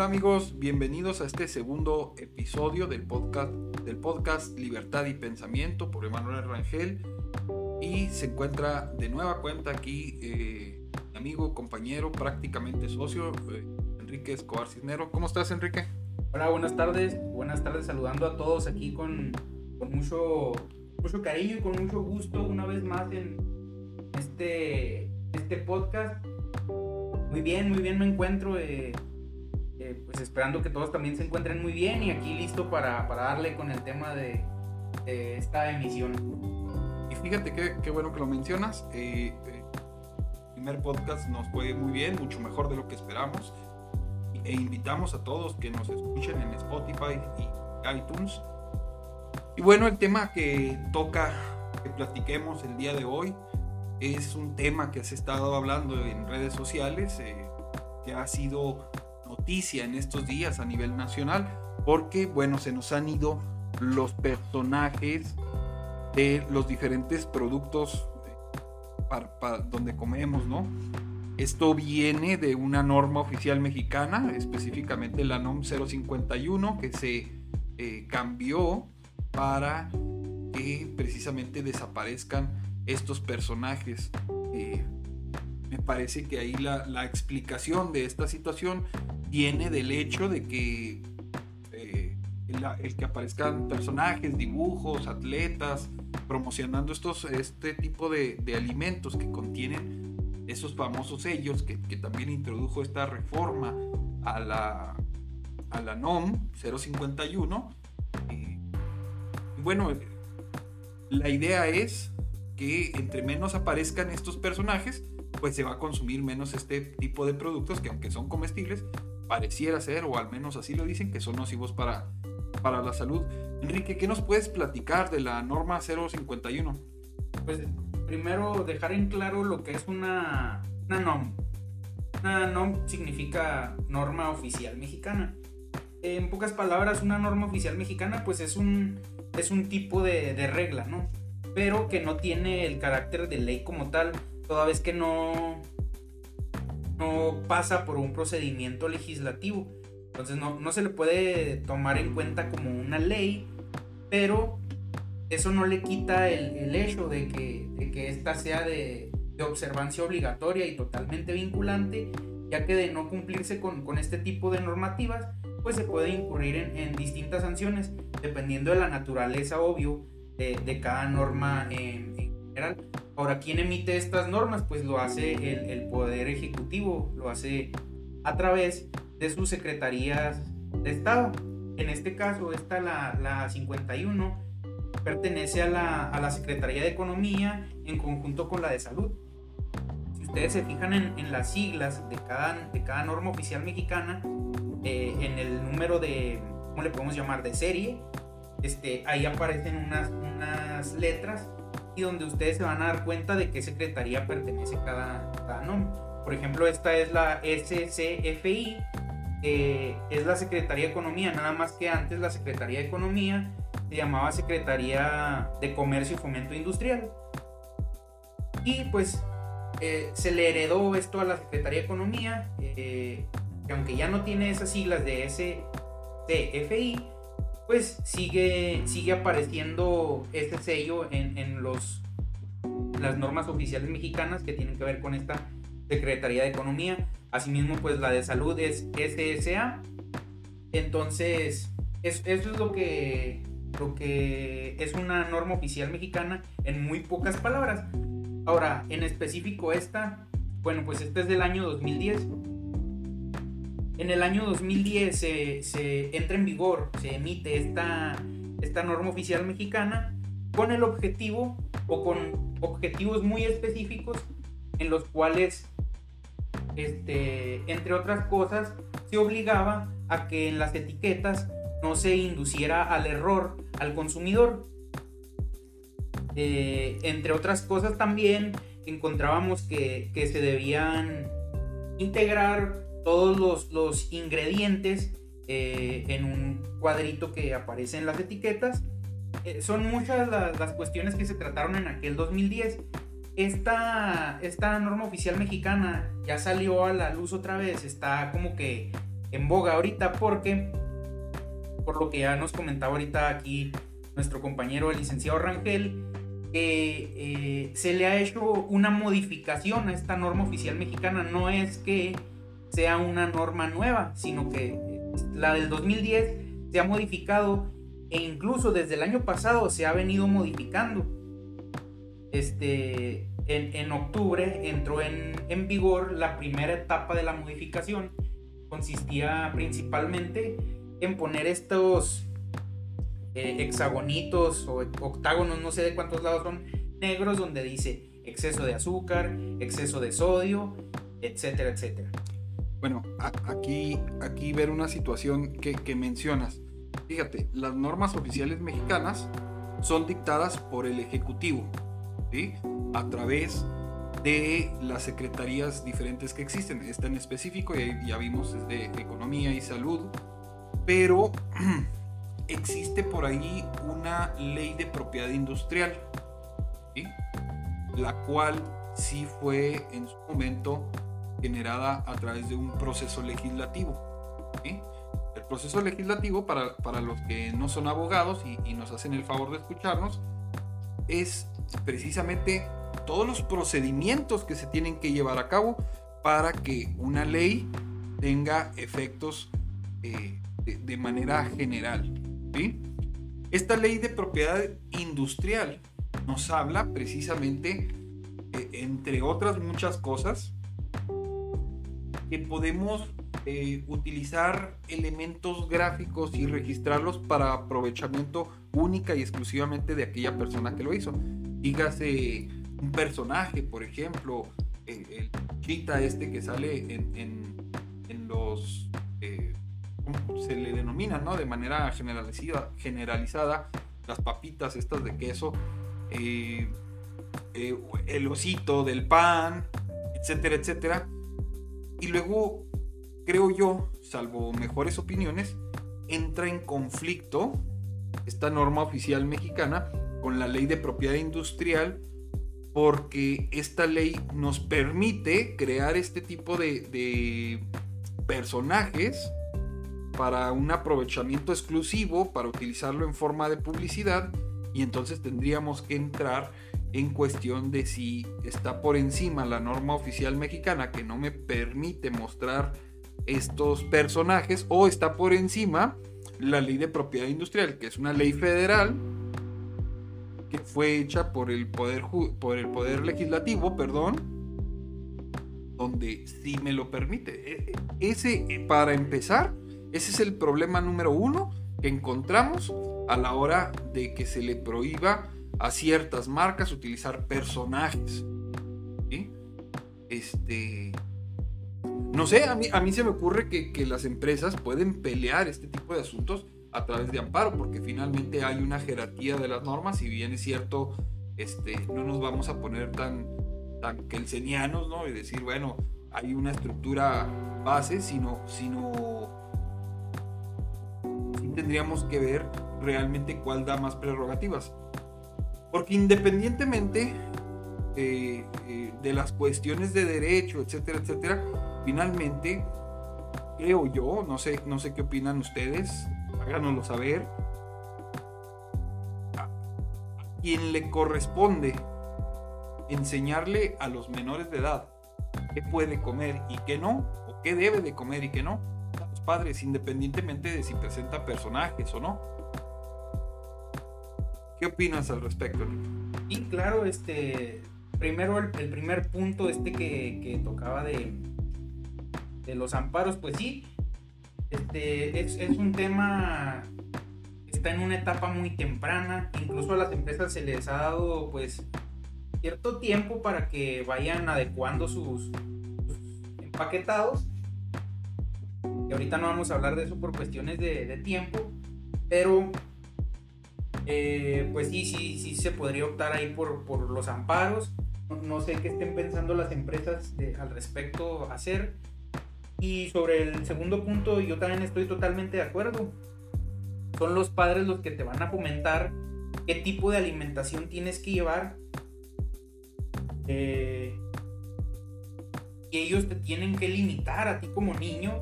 Hola amigos, bienvenidos a este segundo episodio del podcast, del podcast Libertad y Pensamiento por Emanuel Rangel. Y se encuentra de nueva cuenta aquí eh, mi amigo, compañero, prácticamente socio, eh, Enrique Escobar Cisnero. ¿Cómo estás, Enrique? Hola, buenas tardes. Buenas tardes, saludando a todos aquí con, con mucho, mucho cariño y con mucho gusto una vez más en este, este podcast. Muy bien, muy bien me encuentro. Eh, pues esperando que todos también se encuentren muy bien y aquí listo para, para darle con el tema de, esta emisión. Y fíjate qué, qué bueno que lo mencionas. Eh, eh, el primer podcast nos fue muy bien, mucho mejor de lo que esperamos. E invitamos a todos que nos escuchen en Spotify y iTunes. Y bueno, el tema que toca que platiquemos el día de hoy es un tema que se ha estado hablando en redes sociales, eh, que ha sido en estos días a nivel nacional, porque, bueno, se nos han ido los personajes de los diferentes productos para, para donde comemos, ¿no? Esto viene de una norma oficial mexicana, específicamente la NOM 051, que se eh, cambió para que precisamente desaparezcan estos personajes. Eh, me parece que ahí la, la, explicación de esta situación viene del hecho de que eh, el, que aparezcan personajes, dibujos, atletas, promocionando estos, este tipo de, alimentos que contienen esos famosos sellos que, que, también introdujo esta reforma a la, a la NOM 051. Eh, bueno, la idea es que entre menos aparezcan estos personajes, pues se va a consumir menos este tipo de productos que aunque son comestibles, pareciera ser, o al menos así lo dicen, que son nocivos para, para la salud. Enrique, ¿qué nos puedes platicar de la norma 051? Pues primero dejar en claro lo que es una, una NOM. Una NOM significa norma oficial mexicana. En pocas palabras, una norma oficial mexicana pues es un, es un tipo de, de regla, ¿no? Pero que no tiene el carácter de ley como tal, toda vez que no, no pasa por un procedimiento legislativo. Entonces no, no, se le puede tomar en cuenta como una ley, pero eso no le quita el, hecho de que, que esta sea de, observancia obligatoria y totalmente vinculante, ya que de no cumplirse con, con este tipo de normativas, pues se puede incurrir en, distintas sanciones, dependiendo de la naturaleza, obvio, de, de cada norma en, en general. Ahora, ¿quién emite estas normas? Pues lo hace el, el, Poder Ejecutivo, lo hace a través de sus secretarías de Estado. En este caso, esta, la, la 51, pertenece a la, a la, Secretaría de Economía en conjunto con la de Salud. Si ustedes se fijan en, en las siglas de cada, de cada norma oficial mexicana, eh, en el número de, ¿cómo le podemos llamar?, de serie, este, ahí aparecen unas, unas letras donde ustedes se van a dar cuenta de qué secretaría pertenece cada, cada nombre. Por ejemplo, esta es la SCFI, eh, es la Secretaría de Economía, nada más que antes la Secretaría de Economía se llamaba Secretaría de Comercio y Fomento Industrial. Y pues eh, se le heredó esto a la Secretaría de Economía, eh, que aunque ya no tiene esas siglas de SCFI, pues sigue, sigue apareciendo este sello en, los, las normas oficiales mexicanas que tienen que ver con esta Secretaría de Economía. Asimismo, pues la de salud es SSA. Entonces, es, eso es lo que, lo que es una norma oficial mexicana en muy pocas palabras. Ahora, en específico esta, bueno, pues esta es del año 2010 en el año 2010 se, entra en vigor, se emite esta, esta norma oficial mexicana con el objetivo o con objetivos muy específicos en los cuales, este, entre otras cosas, se obligaba a que en las etiquetas no se induciera al error al consumidor. Eh, entre otras cosas también encontrábamos que se debían integrar todos los, los ingredientes eh, en un cuadrito que aparece en las etiquetas. Eh, son muchas las, las, cuestiones que se trataron en aquel 2010. Esta, esta norma oficial mexicana ya salió a la luz otra vez, está como que en boga ahorita porque, por lo que ya nos comentaba ahorita aquí nuestro compañero el licenciado Rangel, eh, se le ha hecho una modificación a esta norma oficial mexicana. No es que sea una norma nueva, sino que la del 2010 se ha modificado e incluso desde el año pasado se ha venido modificando. Este, en, octubre entró en, en, vigor la primera etapa de la modificación. Consistía principalmente en poner estos eh, hexagonitos o octágonos, no sé de cuántos lados son, negros, donde dice exceso de azúcar, exceso de sodio, etcétera, etcétera. Bueno, aquí, aquí ver una situación que, mencionas. Fíjate, las normas oficiales mexicanas son dictadas por el Ejecutivo, ¿sí? A través de las secretarías diferentes que existen. Esta en específico, ya, ya vimos, es de Economía y Salud, pero existe por ahí una ley de propiedad industrial, ¿sí? la cual sí fue en su momento generada a través de un proceso legislativo. El proceso legislativo, para, para, los que no son abogados y, nos hacen el favor de escucharnos, es precisamente todos los procedimientos que se tienen que llevar a cabo para que una ley tenga efectos eh, de, manera general. Esta ley de propiedad industrial nos habla precisamente, eh, entre otras muchas cosas, que podemos eh, utilizar elementos gráficos y registrarlos para aprovechamiento única y exclusivamente de aquella persona que lo hizo. Dígase un personaje, por ejemplo, el, el chita este que sale en, en, los... Eh, se le denomina, ¿no? De manera generalizada, generalizada las papitas estas de queso, eh, el osito del pan, etcétera, etcétera. Y luego, creo yo, salvo mejores opiniones, entra en conflicto esta norma oficial mexicana con la ley de propiedad industrial porque esta ley nos permite crear este tipo de, personajes para un aprovechamiento exclusivo, para utilizarlo en forma de publicidad, y entonces tendríamos que entrar en cuestión de si está por encima la norma oficial mexicana que no me permite mostrar estos personajes o está por encima la ley de propiedad industrial, que es una ley federal que fue hecha por el poder por el poder legislativo, perdón, donde sí me lo permite. E, e, ese para empezar ese es el problema número uno que encontramos a la hora de que se le prohíba a ciertas marcas utilizar personajes. Este. No sé, a mí, a mí se me ocurre que, que, las empresas pueden pelear este tipo de asuntos a través de amparo, porque finalmente hay una jerarquía de las normas, y bien es cierto, este, no nos vamos a poner tan, tan kelsenianos, ¿no? Y decir, bueno, hay una estructura base, sino, sino tendríamos que ver realmente cuál da más prerrogativas. Porque independientemente eh, eh, de las cuestiones de derecho, etcétera, etcétera, finalmente, creo yo, no sé, no sé qué opinan ustedes, háganoslo saber, a quien le corresponde enseñarle a los menores de edad qué puede comer y qué no, o qué debe de comer y qué no, padres, independientemente de si presenta personajes o no. ¿Qué opinas al respecto, Y claro, este. Primero, el, primer punto este que, tocaba de, los amparos, pues sí. Este es, un tema está en una etapa muy temprana. Incluso a las empresas se les ha dado pues cierto tiempo para que vayan adecuando sus empaquetados y ahorita no vamos a hablar de eso por cuestiones de, tiempo, pero eh, pues sí, sí, sí se podría optar ahí por, los amparos. No, sé qué estén pensando las empresas al respecto hacer. Y sobre el segundo punto, yo también estoy totalmente de acuerdo. Son los padres los que te van a fomentar qué tipo de alimentación tienes que llevar. Eh, y ellos te tienen que limitar a ti como niño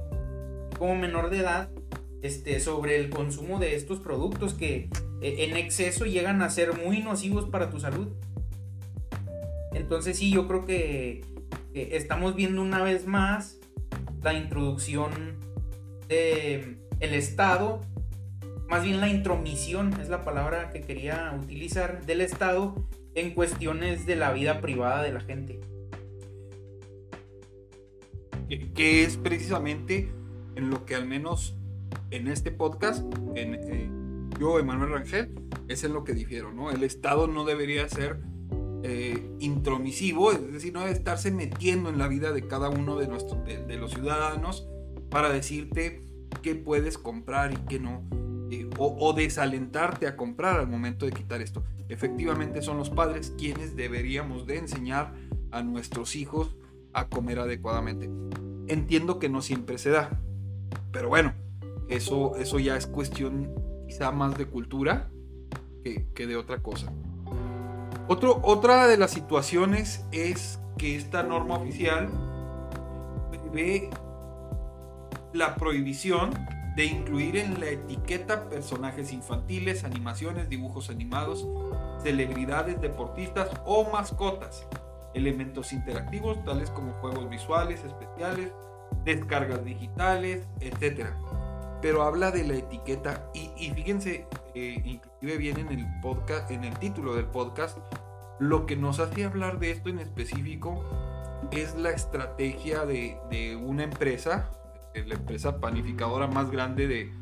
como menor de edad este, sobre el consumo de estos productos que en exceso llegan a ser muy nocivos para tu salud. Entonces sí, yo creo que, estamos viendo una vez más la introducción de el Estado, más bien la intromisión, es la palabra que quería utilizar, del Estado en cuestiones de la vida privada de la gente. Que es precisamente en lo que al menos en este podcast, en, eh, yo, Emanuel Rangel, es en lo que difiero, ¿no? El Estado no debería ser eh, intromisivo, es decir, no debe estarse metiendo en la vida de cada uno de, de, los ciudadanos para decirte qué puedes comprar y qué no, eh, o, o, desalentarte a comprar al momento de quitar esto. Efectivamente son los padres quienes deberíamos de enseñar a nuestros hijos a comer adecuadamente. Entiendo que no siempre se da, pero bueno, eso, eso ya es cuestión quizá más de cultura que, de otra cosa. Otro, otra de las situaciones es que esta norma oficial ve la prohibición de incluir en la etiqueta personajes infantiles, animaciones, dibujos animados, celebridades, deportistas o mascotas, elementos interactivos tales como juegos visuales especiales, descargas digitales, etc pero habla de la etiqueta y, fíjense, eh, inclusive viene en el podcast, en el título del podcast, lo que nos hace hablar de esto en específico es la estrategia de, una empresa, la empresa panificadora más grande de,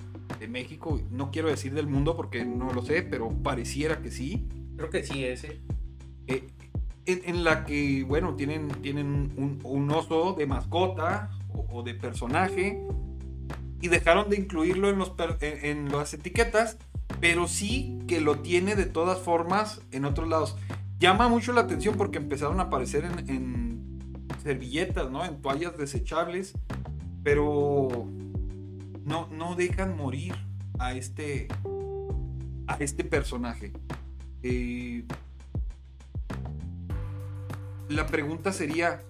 México, no quiero decir del mundo porque no lo sé, pero pareciera que sí. Creo que sí, ese. Eh, en, la que, bueno, tienen, tienen un, oso de mascota o de personaje y dejaron de incluirlo en, los, en, las etiquetas, pero sí que lo tiene de todas formas en otros lados. Llama mucho la atención porque empezaron a aparecer en, servilletas, ¿no? En toallas desechables, pero no, no dejan morir a este, a este personaje. Eh, la pregunta sería,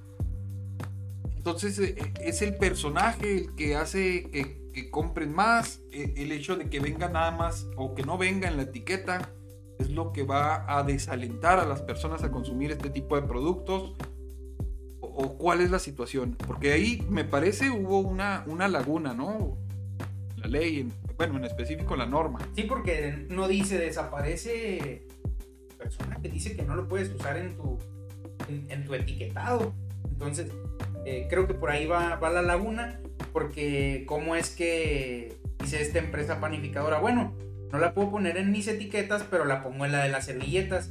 entonces eh, es el personaje el que hace que, compren más, e, el hecho de que venga nada más o que no venga en la etiqueta es lo que va a desalentar a las personas a consumir este tipo de productos o, cuál es la situación. Porque ahí me parece hubo una, una laguna, ¿no? La ley, bueno, en específico la norma. Sí, porque no dice desaparece persona que dice que no lo puedes usar en tu, en tu etiquetado. Entonces, eh, creo que por ahí va, va la laguna, porque cómo es que dice esta empresa panificadora, bueno, no la puedo poner en mis etiquetas, pero la pongo en la de las servilletas.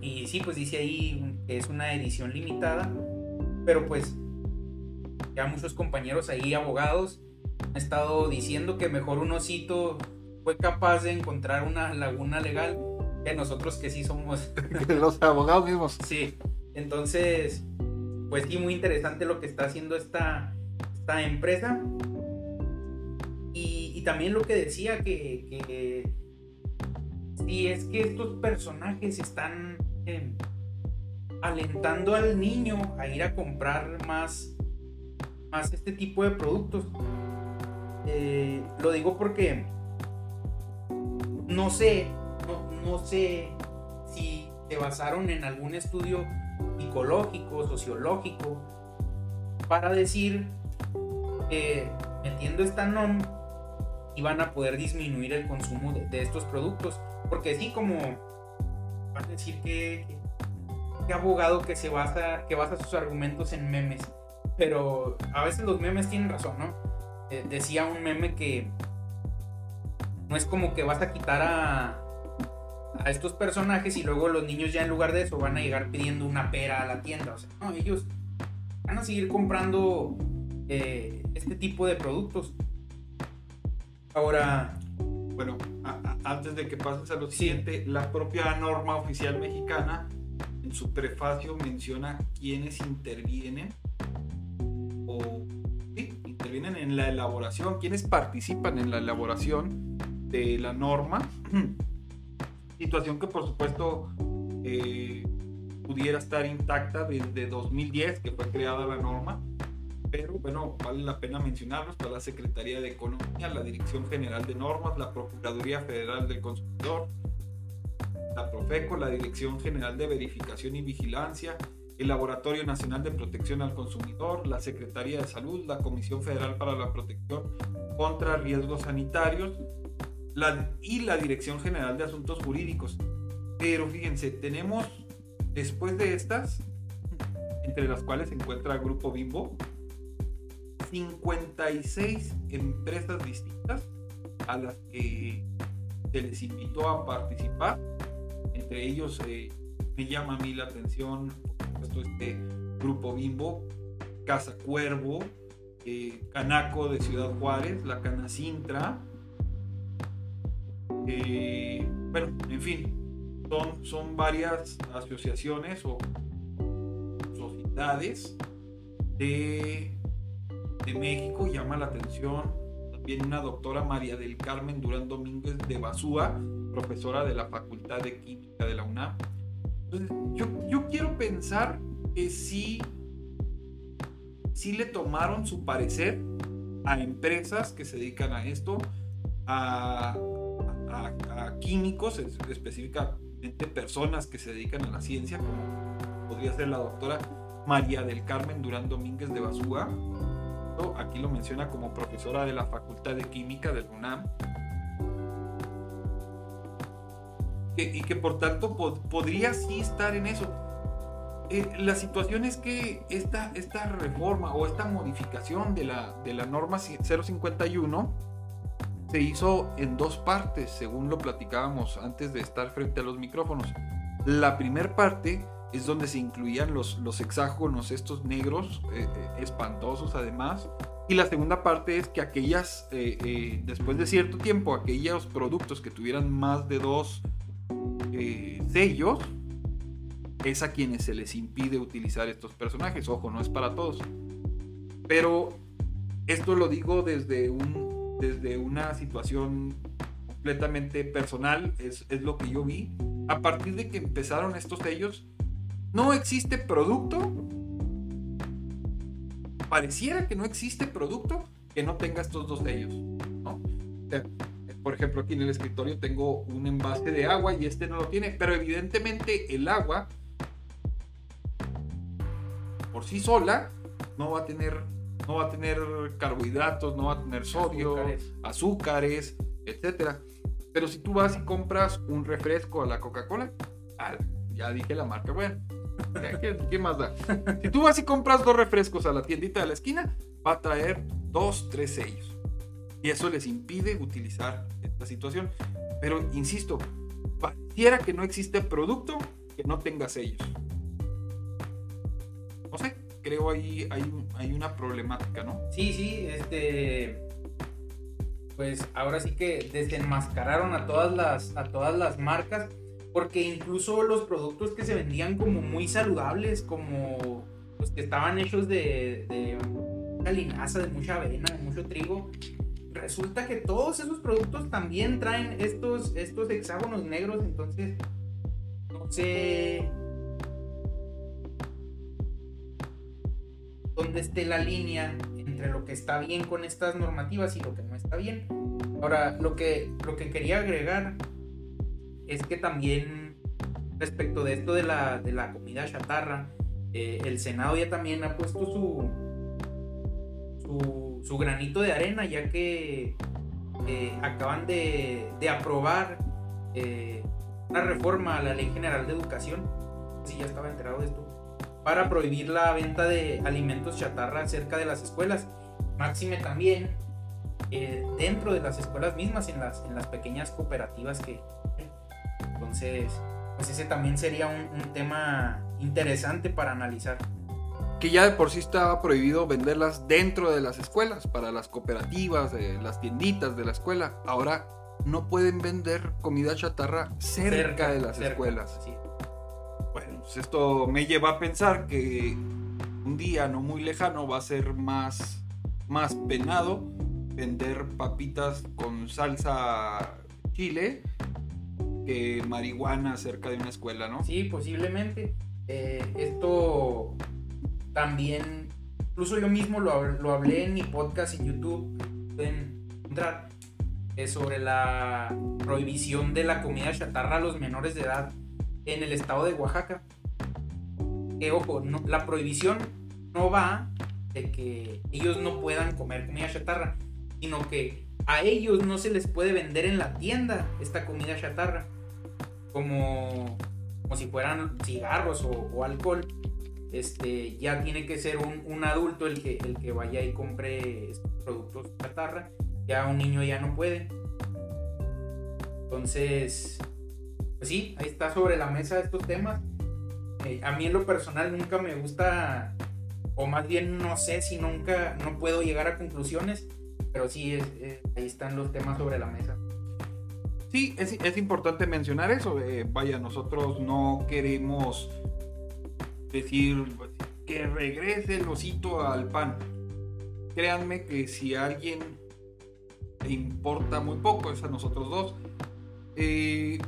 Y sí, pues dice ahí que es una edición limitada, pero pues ya muchos compañeros ahí, abogados, han estado diciendo que mejor un osito fue capaz de encontrar una laguna legal que nosotros que sí somos... Los abogados mismos. Sí, entonces pues sí, muy interesante lo que está haciendo esta, esta empresa. Y, también lo que decía que, que si es que estos personajes están em, alentando al niño a ir a comprar más, más este tipo de productos. Eh, lo digo porque no sé, no, no sé si se basaron en algún estudio psicológico, sociológico, para decir que metiendo esta NOM iban a poder disminuir el consumo de, estos productos. Porque sí, como van a decir que, que, abogado que se basa, que basa sus argumentos en memes. Pero a veces los memes tienen razón, ¿no? decía un meme que no es como que vas a quitar a, a estos personajes y luego los niños ya en lugar de eso van a llegar pidiendo una pera a la tienda. O sea, no, ellos van a seguir comprando eh, este tipo de productos. Ahora... Bueno, antes de que pases a lo siguiente, la propia norma oficial mexicana en su prefacio menciona quiénes intervienen o sí, intervienen en la elaboración, quiénes participan en la elaboración de la norma Situación que por supuesto eh, pudiera estar intacta desde 2010, que fue creada la norma, pero bueno, vale la pena mencionarlos, está la Secretaría de Economía, la Dirección General de Normas, la Procuraduría Federal del Consumidor, la Profeco, la Dirección General de Verificación y Vigilancia, el Laboratorio Nacional de Protección al Consumidor, la Secretaría de Salud, la Comisión Federal para la Protección contra Riesgos Sanitarios y la Dirección General de Asuntos Jurídicos. Pero fíjense, tenemos después de estas, entre las cuales se encuentra el Grupo Bimbo, 56 empresas distintas a las que se les invitó a participar. Entre ellos eh, me llama a mí la atención, esto este Grupo Bimbo, Casa Cuervo, eh, Canaco de Ciudad Juárez, la Canacintra. Eh, bueno, en fin, son, son varias asociaciones o sociedades de de México. Llama la atención también una doctora María del Carmen Durán Domínguez de Basúa, profesora de la Facultad de Química de la UNAM. Entonces, yo, yo quiero pensar que sí, sí le tomaron su parecer a empresas que se dedican a esto, a, a, químicos, específicamente personas que se dedican a la ciencia, como podría ser la doctora María del Carmen Durán Domínguez de Basúa, aquí lo menciona como profesora de la Facultad de Química del UNAM. y que por tanto podría sí estar en eso. Eh, la situación es que esta, esta reforma o esta modificación de la, de la norma 051 se hizo en dos partes, según lo platicábamos antes de estar frente a los micrófonos. La primera parte es donde se incluían los, los hexágonos estos negros, eh, eh, espantosos además. Y la segunda parte es que aquellas, eh, después de cierto tiempo, aquellos productos que tuvieran más de dos sellos, es a quienes se les impide utilizar estos personajes. Ojo, no es para todos. Pero esto lo digo desde, un, desde una situación completamente personal, es, es lo que yo vi. A partir de que empezaron estos sellos, no existe producto. Pareciera que no existe producto que no tenga estos dos sellos. por ejemplo, aquí en el escritorio tengo un envase de agua y este no lo tiene, pero evidentemente el agua por sí sola no va a tener no va a tener carbohidratos, no va a tener sodio, azúcares, azúcares etcétera. Pero si tú vas y compras un refresco a la Coca-Cola, ya dije la marca, bueno, ¿Qué, más da? Si tú vas y compras dos refrescos a la tiendita de la esquina, va a traer dos, tres sellos. Y eso les impide utilizar esta situación. Pero insisto, pareciera que no existe producto que no tenga sellos. No sé, creo ahí hay, hay una problemática, ¿no? Sí, sí, este. Pues ahora sí que desenmascararon a todas las, a todas las marcas porque incluso los productos que se vendían como muy saludables, como los que estaban hechos de, de mucha linaza, de mucha avena, de mucho trigo, resulta que todos esos productos también traen estos, estos hexágonos negros, entonces no sé dónde esté la línea entre lo que está bien con estas normativas y lo que no está bien. Ahora, lo que, lo que quería agregar es que también respecto de esto de la, de la comida chatarra, eh, el Senado ya también ha puesto su, su, granito de arena, ya que eh, acaban de, de aprobar eh, una reforma a la Ley General de Educación, si ya estaba enterado de esto, para prohibir la venta de alimentos chatarra cerca de las escuelas. Máxime también dentro de las escuelas mismas, en las, en las pequeñas cooperativas que, entonces, pues ese también sería un, tema interesante para analizar. Que ya de por sí estaba prohibido venderlas dentro de las escuelas, para las cooperativas, las tienditas de la escuela. Ahora no pueden vender comida chatarra cerca, de las escuelas. Bueno, pues esto me lleva a pensar que un día no muy lejano va a ser más, más penado vender papitas con salsa chile que marihuana cerca de una escuela, ¿no? Sí, posiblemente. Eh, esto también incluso yo mismo lo, hablé en mi podcast en YouTube, pueden encontrar, es sobre la prohibición de la comida chatarra a los menores de edad en el estado de Oaxaca. Que ojo, la prohibición no va de que ellos no puedan comer comida chatarra, sino que a ellos no se les puede vender en la tienda esta comida chatarra, como, como si fueran cigarros o, alcohol. Este, ya tiene que ser un, adulto el que, el que vaya y compre productos chatarra, ya un niño ya no puede. Entonces, pues sí, ahí está sobre la mesa estos temas. Eh, a mí en lo personal nunca me gusta, o más bien no sé si nunca, no puedo llegar a conclusiones, pero sí, ahí están los temas sobre la mesa. Sí, es, importante mencionar eso. Eh, vaya, nosotros no queremos decir que regrese el osito al pan. Créanme que si a alguien le importa muy poco, es a nosotros dos. Eh,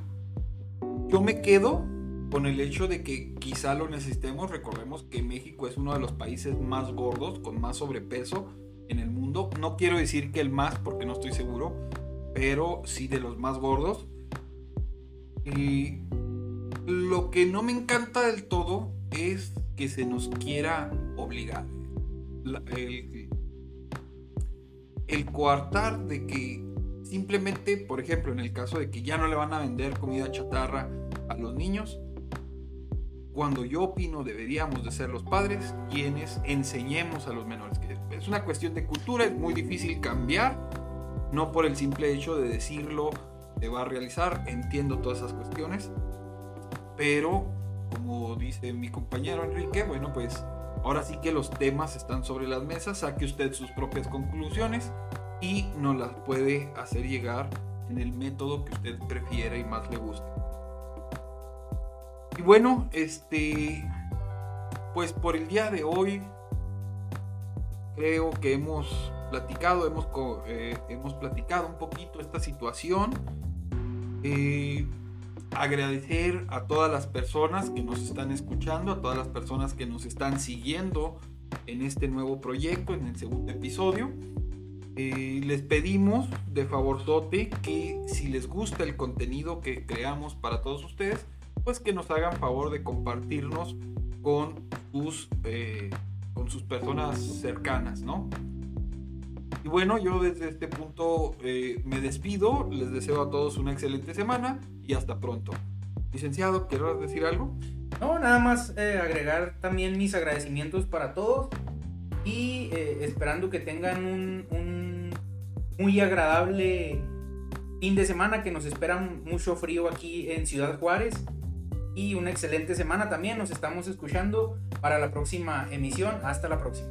yo me quedo con el hecho de que quizá lo necesitemos. Recordemos que México es uno de los países más gordos, con más sobrepeso en el mundo. No quiero decir que el más, porque no estoy seguro, pero sí de los más gordos. Y lo que no me encanta del todo es que se nos quiera obligar. el, el coartar de que simplemente, por ejemplo, en el caso de que ya no le van a vender comida chatarra a los niños, cuando yo opino deberíamos de ser los padres quienes enseñemos a los menores. Es una cuestión de cultura, es muy difícil cambiar, no por el simple hecho de decirlo se va a realizar, entiendo todas esas cuestiones, pero como dice mi compañero Enrique, bueno, pues ahora sí que los temas están sobre las mesas, saque usted sus propias conclusiones y nos las puede hacer llegar en el método que usted prefiera y más le guste. Y bueno, este, pues por el día de hoy creo que hemos platicado, hemos, eh, hemos platicado un poquito esta situación. Eh, agradecer a todas las personas que nos están escuchando, a todas las personas que nos están siguiendo en este nuevo proyecto, en el segundo episodio. Eh, les pedimos de favorzote que si les gusta el contenido que creamos para todos ustedes, pues que nos hagan favor de compartirnos con sus, con sus personas cercanas, ¿no? Y bueno, yo desde este punto eh, me despido, les deseo a todos una excelente semana y hasta pronto. Licenciado, ¿quieres decir algo? No, nada más eh, agregar también mis agradecimientos para todos y eh, esperando que tengan un, un, muy agradable fin de semana que nos espera mucho frío aquí en Ciudad Juárez y una excelente semana también. Nos estamos escuchando para la próxima emisión. Hasta la próxima.